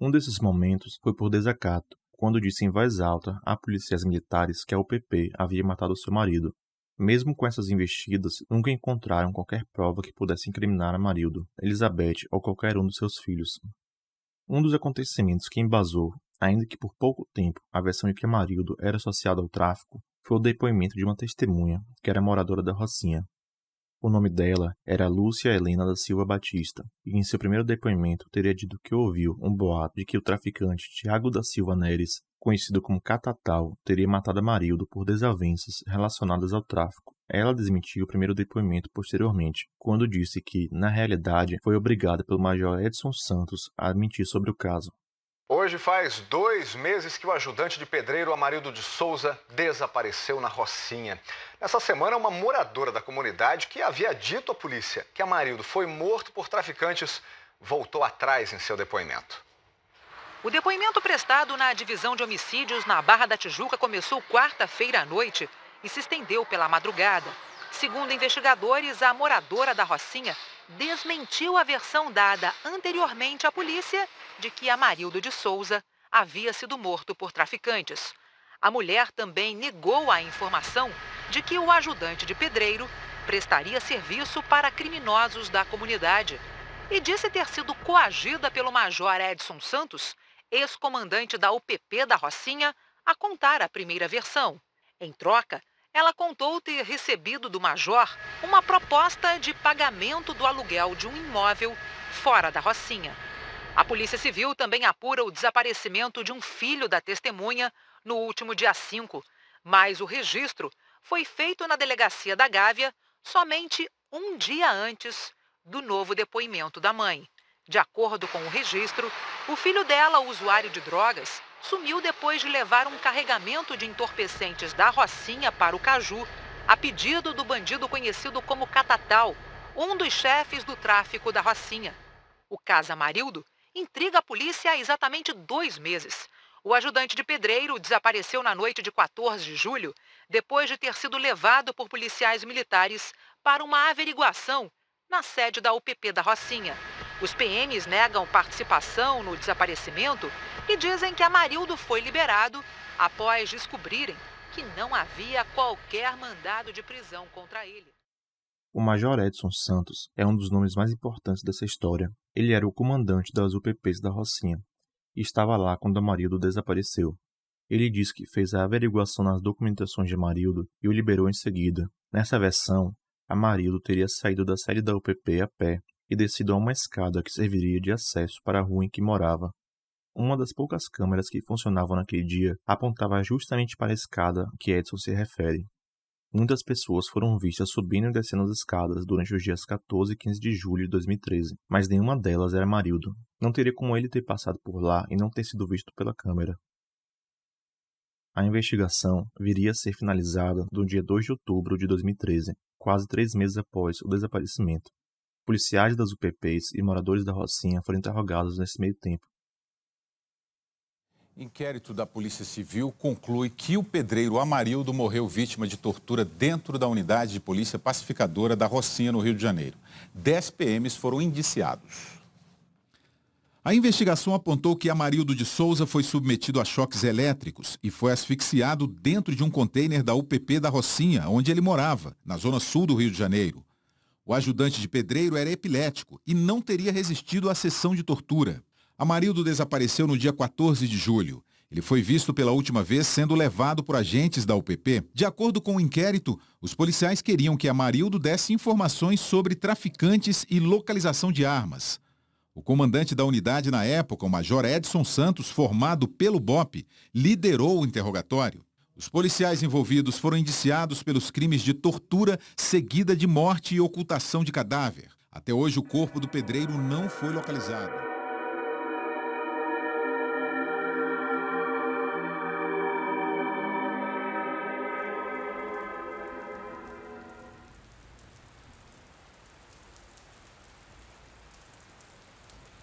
Um desses momentos foi por desacato, quando disse em voz alta a policiais militares que a UPP havia matado seu marido. Mesmo com essas investidas, nunca encontraram qualquer prova que pudesse incriminar a Marildo, Elizabeth ou qualquer um dos seus filhos. Um dos acontecimentos que embasou, ainda que por pouco tempo, a versão de que Amarildo era associado ao tráfico foi o depoimento de uma testemunha, que era moradora da Rocinha. O nome dela era Lúcia Helena da Silva Batista, e em seu primeiro depoimento teria dito que ouviu um boato de que o traficante Tiago da Silva Neres, conhecido como Catatal, teria matado Amarildo por desavenças relacionadas ao tráfico. Ela desmentiu o primeiro depoimento posteriormente, quando disse que, na realidade, foi obrigada pelo Major Edson Santos a mentir sobre o caso. Hoje faz dois meses que o ajudante de pedreiro Amarildo de Souza desapareceu na Rocinha. Nessa semana, uma moradora da comunidade que havia dito à polícia que Amarildo foi morto por traficantes voltou atrás em seu depoimento. O depoimento prestado na divisão de homicídios na Barra da Tijuca começou quarta-feira à noite e se estendeu pela madrugada. Segundo investigadores, a moradora da Rocinha desmentiu a versão dada anteriormente à polícia de que Amarildo de Souza havia sido morto por traficantes. A mulher também negou a informação de que o ajudante de pedreiro prestaria serviço para criminosos da comunidade e disse ter sido coagida pelo Major Edson Santos, ex-comandante da UPP da Rocinha, a contar a primeira versão. Em troca, ela contou ter recebido do major uma proposta de pagamento do aluguel de um imóvel fora da Rocinha. A Polícia Civil também apura o desaparecimento de um filho da testemunha no último dia 5, mas o registro foi feito na delegacia da Gávea somente um dia antes do novo depoimento da mãe. De acordo com o registro, o filho dela, usuário de drogas, sumiu depois de levar um carregamento de entorpecentes da Rocinha para o Caju, a pedido do bandido conhecido como Catatal, um dos chefes do tráfico da Rocinha. O caso Amarildo intriga a polícia há exatamente dois meses. O ajudante de pedreiro desapareceu na noite de 14 de julho, depois de ter sido levado por policiais militares para uma averiguação na sede da UPP da Rocinha. Os PMs negam participação no desaparecimento e dizem que Amarildo foi liberado após descobrirem que não havia qualquer mandado de prisão contra ele. O Major Edson Santos é um dos nomes mais importantes dessa história. Ele era o comandante das UPPs da Rocinha e estava lá quando Amarildo desapareceu. Ele diz que fez a averiguação nas documentações de Amarildo e o liberou em seguida. Nessa versão, Amarildo teria saído da sede da UPP a pé e descido a uma escada que serviria de acesso para a rua em que morava. Uma das poucas câmeras que funcionavam naquele dia apontava justamente para a escada que Edson se refere. Muitas pessoas foram vistas subindo e descendo as escadas durante os dias 14 e 15 de julho de 2013, mas nenhuma delas era Marildo. Não teria como ele ter passado por lá e não ter sido visto pela câmera. A investigação viria a ser finalizada no dia 2 de outubro de 2013, quase três meses após o desaparecimento. Policiais das UPPs e moradores da Rocinha foram interrogados nesse meio tempo. Inquérito da Polícia Civil conclui que o pedreiro Amarildo morreu vítima de tortura dentro da unidade de polícia pacificadora da Rocinha, no Rio de Janeiro. Dez PMs foram indiciados. A investigação apontou que Amarildo de Souza foi submetido a choques elétricos e foi asfixiado dentro de um container da UPP da Rocinha, onde ele morava, na zona sul do Rio de Janeiro. O ajudante de pedreiro era epilético e não teria resistido à sessão de tortura. Amarildo desapareceu no dia 14 de julho. Ele foi visto pela última vez sendo levado por agentes da UPP. De acordo com o inquérito, os policiais queriam que Amarildo desse informações sobre traficantes e localização de armas. O comandante da unidade na época, o Major Edson Santos, formado pelo BOP, liderou o interrogatório. Os policiais envolvidos foram indiciados pelos crimes de tortura seguida de morte e ocultação de cadáver. Até hoje, o corpo do pedreiro não foi localizado.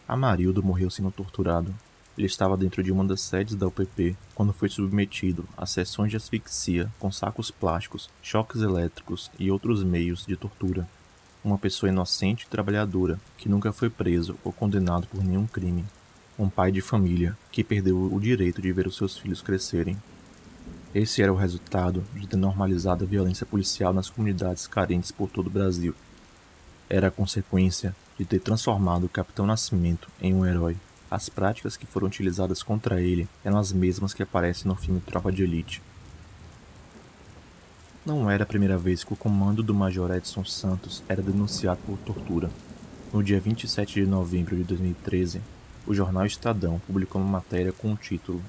Amarildo morreu sendo torturado. Ele estava dentro de uma das sedes da UPP quando foi submetido a sessões de asfixia com sacos plásticos, choques elétricos e outros meios de tortura. Uma pessoa inocente e trabalhadora que nunca foi preso ou condenado por nenhum crime. Um pai de família que perdeu o direito de ver os seus filhos crescerem. Esse era o resultado de ter normalizado a violência policial nas comunidades carentes por todo o Brasil. Era a consequência de ter transformado o Capitão Nascimento em um herói. As práticas que foram utilizadas contra ele eram as mesmas que aparecem no filme Tropa de Elite. Não era a primeira vez que o comando do Major Edson Santos era denunciado por tortura. No dia 27 de novembro de 2013, o jornal Estadão publicou uma matéria com o título,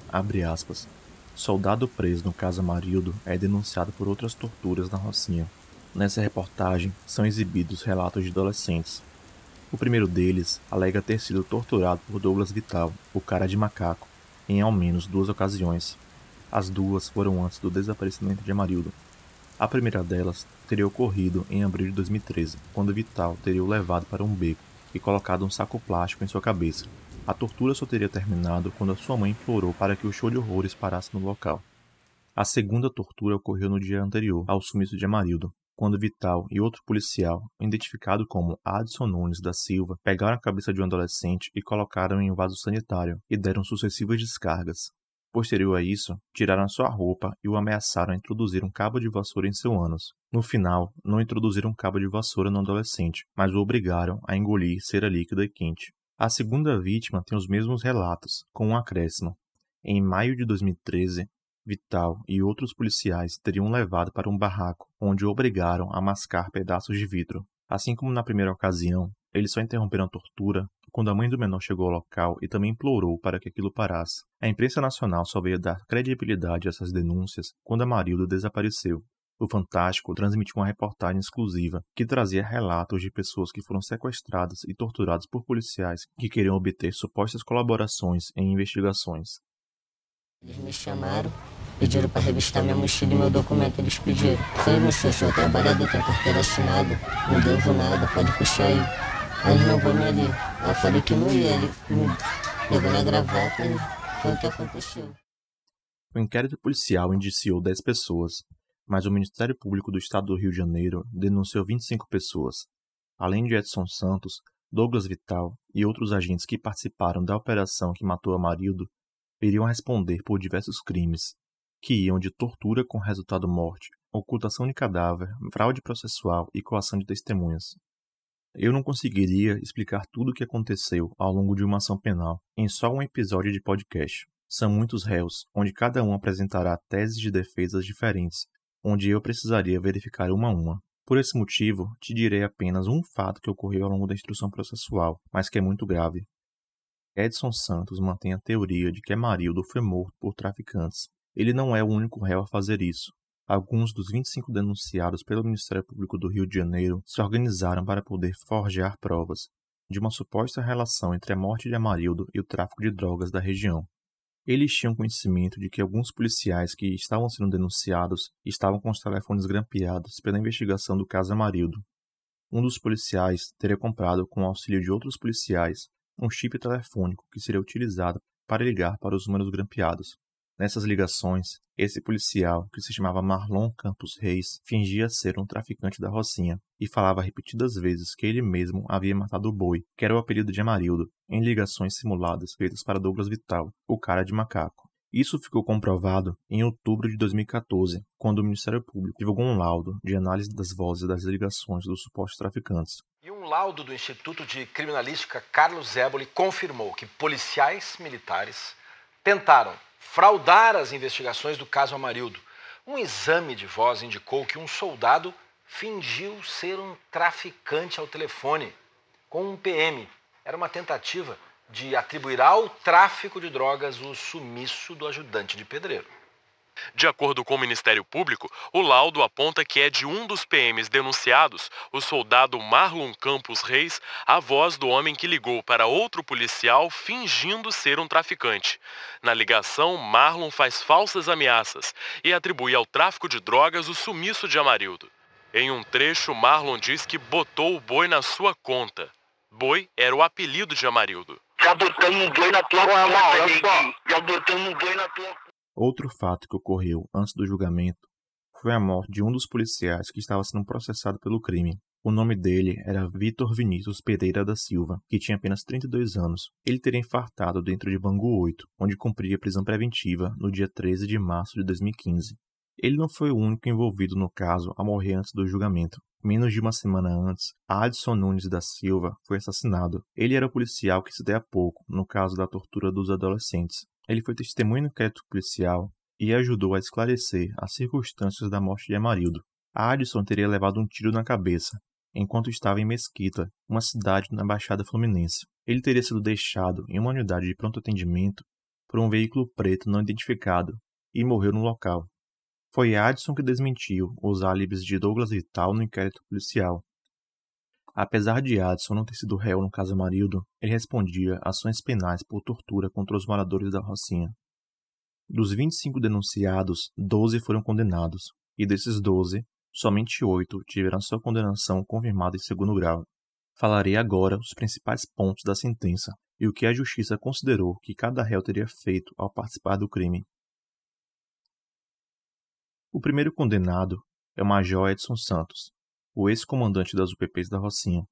aspas, Soldado preso no caso Amarildo é denunciado por outras torturas na Rocinha. Nessa reportagem são exibidos relatos de adolescentes o primeiro deles alega ter sido torturado por Douglas Vital, o cara de macaco, em ao menos duas ocasiões. As duas foram antes do desaparecimento de Amarildo. A primeira delas teria ocorrido em abril de 2013, quando Vital teria o levado para um beco e colocado um saco plástico em sua cabeça. A tortura só teria terminado quando a sua mãe implorou para que o show de horrores parasse no local. A segunda tortura ocorreu no dia anterior ao sumiço de Amarildo, quando Vital e outro policial, identificado como Adson Nunes da Silva, pegaram a cabeça de um adolescente e colocaram em um vaso sanitário e deram sucessivas descargas. Posterior a isso, tiraram sua roupa e o ameaçaram a introduzir um cabo de vassoura em seu ânus. No final, não introduziram um cabo de vassoura no adolescente, mas o obrigaram a engolir cera líquida e quente. A segunda vítima tem os mesmos relatos, com um acréscimo. Em maio de 2013, Vital e outros policiais teriam levado para um barraco, onde o obrigaram a mascar pedaços de vidro. Assim como na primeira ocasião, eles só interromperam a tortura quando a mãe do menor chegou ao local e também implorou para que aquilo parasse. A imprensa nacional só veio dar credibilidade a essas denúncias quando Amarildo desapareceu. O Fantástico transmitiu uma reportagem exclusiva que trazia relatos de pessoas que foram sequestradas e torturadas por policiais que queriam obter supostas colaborações em investigações. Eles me chamaram, pediram para revistar minha mochila e meu documento. Eles pediram: Sei você, sou trabalhador, tem carteira assinada, não devo nada, pode puxar aí. Aí não vou me ali. Eu falei que não ia, ele pegou minha gravata e foi o que aconteceu. O inquérito policial indiciou 10 pessoas, mas o Ministério Público do Estado do Rio de Janeiro denunciou 25 pessoas. Além de Edson Santos, Douglas Vital e outros agentes que participaram da operação que matou Amarildo iriam responder por diversos crimes, que iam de tortura com resultado morte, ocultação de cadáver, fraude processual e coação de testemunhas. Eu não conseguiria explicar tudo o que aconteceu ao longo de uma ação penal em só um episódio de podcast. São muitos réus, onde cada um apresentará teses de defesas diferentes, onde eu precisaria verificar uma a uma. Por esse motivo, te direi apenas um fato que ocorreu ao longo da instrução processual, mas que é muito grave. Edson Santos mantém a teoria de que Amarildo foi morto por traficantes. Ele não é o único réu a fazer isso. Alguns dos 25 denunciados pelo Ministério Público do Rio de Janeiro se organizaram para poder forjar provas de uma suposta relação entre a morte de Amarildo e o tráfico de drogas da região. Eles tinham conhecimento de que alguns policiais que estavam sendo denunciados estavam com os telefones grampeados pela investigação do caso Amarildo. Um dos policiais teria comprado, com o auxílio de outros policiais, um chip telefônico que seria utilizado para ligar para os números grampeados. Nessas ligações, esse policial, que se chamava Marlon Campos Reis, fingia ser um traficante da Rocinha e falava repetidas vezes que ele mesmo havia matado o boi, que era o apelido de Amarildo, em ligações simuladas feitas para Douglas Vital, o cara de macaco. Isso ficou comprovado em outubro de 2014, quando o Ministério Público divulgou um laudo de análise das vozes das ligações dos supostos traficantes, e um laudo do Instituto de Criminalística Carlos Zéboli confirmou que policiais militares tentaram fraudar as investigações do caso Amarildo. Um exame de voz indicou que um soldado fingiu ser um traficante ao telefone com um PM. Era uma tentativa de atribuir ao tráfico de drogas o sumiço do ajudante de pedreiro. De acordo com o Ministério Público, o laudo aponta que é de um dos PMs denunciados, o soldado Marlon Campos Reis, a voz do homem que ligou para outro policial fingindo ser um traficante. Na ligação, Marlon faz falsas ameaças e atribui ao tráfico de drogas o sumiço de Amarildo. Em um trecho, Marlon diz que botou o boi na sua conta. Boi era o apelido de Amarildo. Já botamos um boi na tua conta, Já botamos um boi na tua Outro fato que ocorreu antes do julgamento foi a morte de um dos policiais que estava sendo processado pelo crime. O nome dele era Vitor Vinícius Pereira da Silva, que tinha apenas 32 anos. Ele teria infartado dentro de Bangu 8, onde cumpria prisão preventiva no dia 13 de março de 2015. Ele não foi o único envolvido no caso a morrer antes do julgamento. Menos de uma semana antes, Adson Nunes da Silva foi assassinado. Ele era o policial que se deu há pouco no caso da tortura dos adolescentes. Ele foi testemunha no inquérito policial e ajudou a esclarecer as circunstâncias da morte de Amarildo. Addison teria levado um tiro na cabeça enquanto estava em Mesquita, uma cidade na Baixada Fluminense. Ele teria sido deixado em uma unidade de pronto atendimento por um veículo preto não identificado e morreu no local. Foi Addison que desmentiu os álibis de Douglas Vital no inquérito policial Apesar de Addison não ter sido réu no caso Amarildo, ele respondia ações penais por tortura contra os moradores da Rocinha. Dos 25 denunciados, 12 foram condenados, e desses 12, somente 8 tiveram sua condenação confirmada em segundo grau. Falarei agora os principais pontos da sentença e o que a justiça considerou que cada réu teria feito ao participar do crime. O primeiro condenado é o Major Edson Santos, o ex-comandante das UPPs da Rocinha.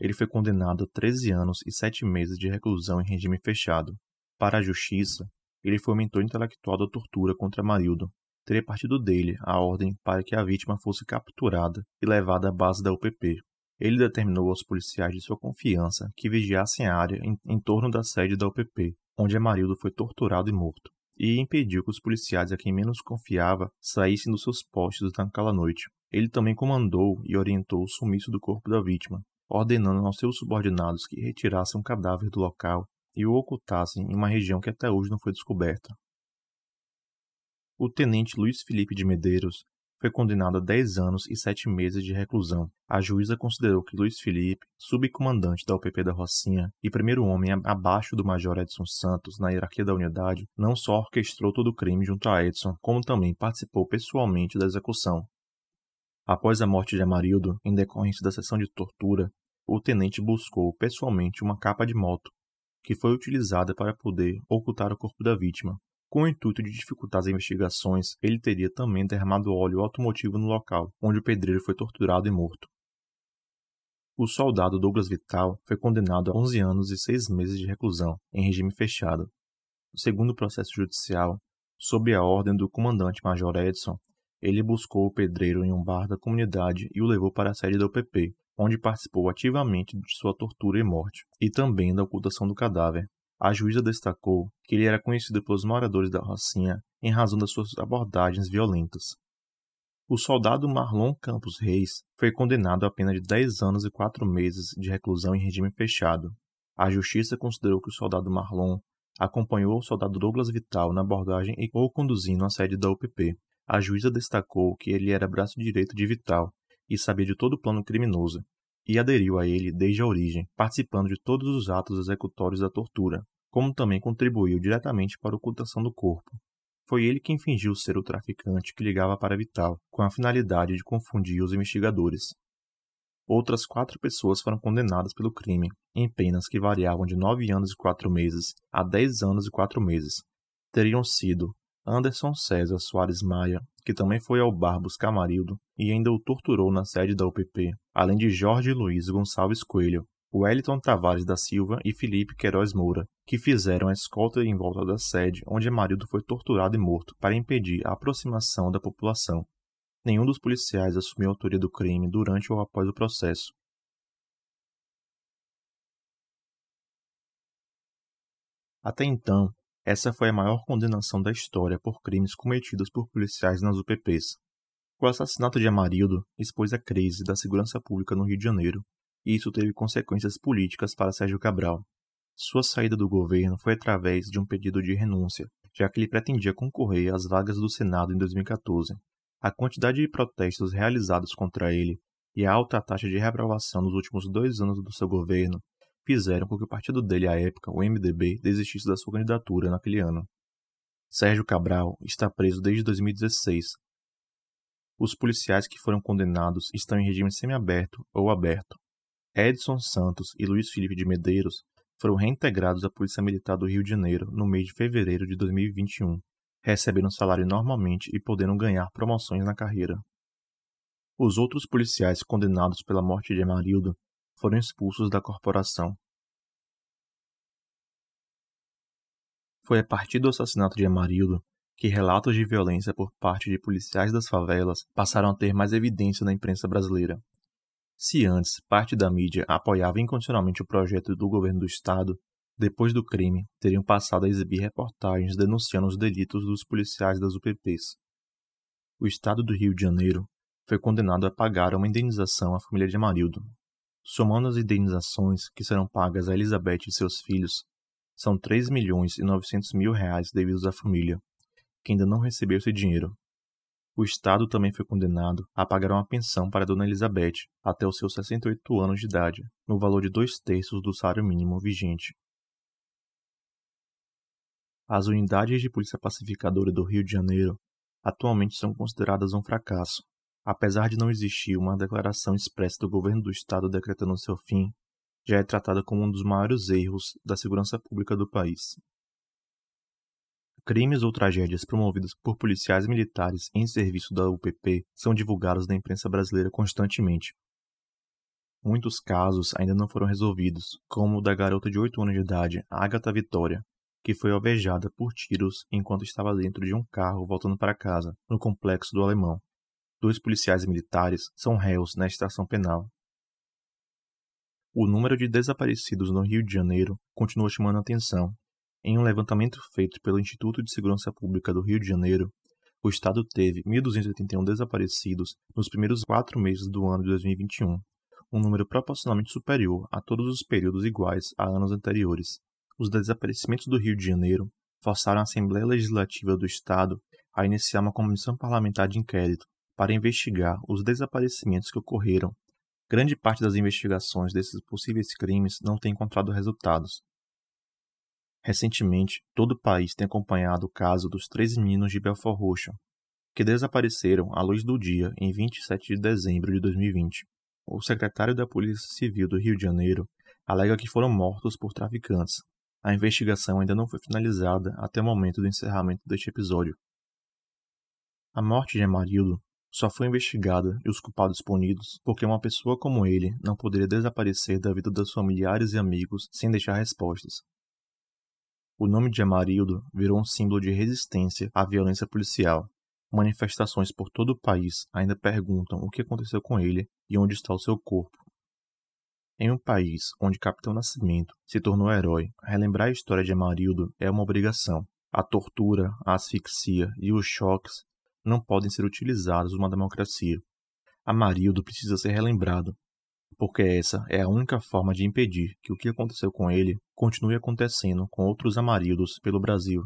Ele foi condenado a 13 anos e 7 meses de reclusão em regime fechado. Para a justiça, ele foi o mentor intelectual da tortura contra Marildo. Teria partido dele a ordem para que a vítima fosse capturada e levada à base da UPP. Ele determinou aos policiais de sua confiança que vigiassem a área em, em torno da sede da UPP, onde Amarildo foi torturado e morto. e impediu que os policiais a quem menos confiava saíssem dos seus postos naquela noite. Ele também comandou e orientou o sumiço do corpo da vítima, ordenando aos seus subordinados que retirassem o cadáver do local e o ocultassem em uma região que até hoje não foi descoberta. O tenente Luiz Felipe de Medeiros foi condenado a 10 anos e 7 meses de reclusão. A juíza considerou que Luiz Felipe, subcomandante da UPP da Rocinha e primeiro homem abaixo do Major Edson Santos na hierarquia da unidade, não só orquestrou todo o crime junto a Edson, como também participou pessoalmente da execução. Após a morte de Amarildo, em decorrência da sessão de tortura, o tenente buscou pessoalmente uma capa de moto, que foi utilizada para poder ocultar o corpo da vítima, com o intuito de dificultar as investigações, ele teria também derramado óleo automotivo no local, onde o pedreiro foi torturado e morto. O soldado Douglas Vital foi condenado a 11 anos e 6 meses de reclusão, em regime fechado. Segundo o processo judicial, sob a ordem do comandante-major Edson, ele buscou o pedreiro em um bar da comunidade e o levou para a sede da UPP, onde participou ativamente de sua tortura e morte, e também da ocultação do cadáver, a juíza destacou que ele era conhecido pelos moradores da Rocinha em razão das suas abordagens violentas. O soldado Marlon Campos Reis foi condenado a pena de 10 anos e 4 meses de reclusão em regime fechado. A justiça considerou que o soldado Marlon acompanhou o soldado Douglas Vital na abordagem e o conduzindo à sede da UPP. A juíza destacou que ele era braço direito de Vital e sabia de todo o plano criminoso, e aderiu a ele desde a origem, participando de todos os atos executórios da tortura, como também contribuiu diretamente para a ocultação do corpo. Foi ele quem fingiu ser o traficante que ligava para Vital, com a finalidade de confundir os investigadores. Outras quatro pessoas foram condenadas pelo crime, em penas que variavam de nove anos e quatro meses a dez anos e quatro meses. Teriam sido Anderson César Soares Maia, que também foi ao bar buscar Marildo e ainda o torturou na sede da UPP, além de Jorge Luiz Gonçalves Coelho, Wellington Tavares da Silva e Felipe Queiroz Moura, que fizeram a escolta em volta da sede onde Marildo foi torturado e morto para impedir a aproximação da população. Nenhum dos policiais assumiu a autoria do crime durante ou após o processo. Até então, essa foi a maior condenação da história por crimes cometidos por policiais nas UPPs. O assassinato de Amarildo expôs a crise da segurança pública no Rio de Janeiro, e isso teve consequências políticas para Sérgio Cabral. Sua saída do governo foi através de um pedido de renúncia, já que ele pretendia concorrer às vagas do Senado em 2014. A quantidade de protestos realizados contra ele e a alta taxa de reprovação nos últimos dois anos do seu governo fizeram com que o partido dele à época, o MDB, desistisse da sua candidatura naquele ano. Sérgio Cabral está preso desde 2016. Os policiais que foram condenados estão em regime semiaberto ou aberto. Edson Santos e Luiz Felipe de Medeiros foram reintegrados à Polícia Militar do Rio de Janeiro no mês de fevereiro de 2021, recebendo salário normalmente e podendo ganhar promoções na carreira. Os outros policiais condenados pela morte de Amarildo foram expulsos da corporação. Foi a partir do assassinato de Amarildo que relatos de violência por parte de policiais das favelas passaram a ter mais evidência na imprensa brasileira. Se antes parte da mídia apoiava incondicionalmente o projeto do governo do Estado, depois do crime teriam passado a exibir reportagens denunciando os delitos dos policiais das UPPs. O Estado do Rio de Janeiro foi condenado a pagar uma indenização à família de Amarildo, Somando as indenizações que serão pagas a Elizabeth e seus filhos, são 3 milhões e 900 mil reais devidos à família, que ainda não recebeu esse dinheiro. O Estado também foi condenado a pagar uma pensão para Dona Elizabeth até os seus 68 anos de idade, no valor de dois terços do salário mínimo vigente. As unidades de polícia pacificadora do Rio de Janeiro atualmente são consideradas um fracasso, apesar de não existir uma declaração expressa do governo do estado decretando seu fim, já é tratada como um dos maiores erros da segurança pública do país. Crimes ou tragédias promovidos por policiais militares em serviço da UPP são divulgados na imprensa brasileira constantemente. Muitos casos ainda não foram resolvidos, como o da garota de 8 anos de idade, Agatha Vitória, que foi alvejada por tiros enquanto estava dentro de um carro voltando para casa, no complexo do Alemão, dois policiais militares são réus na estação penal. O número de desaparecidos no Rio de Janeiro continua chamando atenção. Em um levantamento feito pelo Instituto de Segurança Pública do Rio de Janeiro, o Estado teve 1.281 desaparecidos nos primeiros quatro meses do ano de 2021, um número proporcionalmente superior a todos os períodos iguais a anos anteriores. Os desaparecimentos do Rio de Janeiro forçaram a Assembleia Legislativa do Estado a iniciar uma comissão parlamentar de inquérito para investigar os desaparecimentos que ocorreram. Grande parte das investigações desses possíveis crimes não tem encontrado resultados. Recentemente, todo o país tem acompanhado o caso dos três meninos de Belfort Roxo, que desapareceram à luz do dia em 27 de dezembro de 2020. O secretário da Polícia Civil do Rio de Janeiro alega que foram mortos por traficantes. A investigação ainda não foi finalizada até o momento do encerramento deste episódio. A morte de Amarildo só foi investigada e os culpados punidos porque uma pessoa como ele não poderia desaparecer da vida dos familiares e amigos sem deixar respostas. O nome de Amarildo virou um símbolo de resistência à violência policial Manifestações por todo o país ainda perguntam o que aconteceu com ele e onde está o seu corpo. Em um país onde Capitão Nascimento se tornou herói, relembrar a história de Amarildo é uma obrigação. A tortura, a asfixia e os choques não podem ser utilizados numa democracia. Amarildo precisa ser relembrado, porque essa é a única forma de impedir que o que aconteceu com ele continue acontecendo com outros Amarildos pelo Brasil.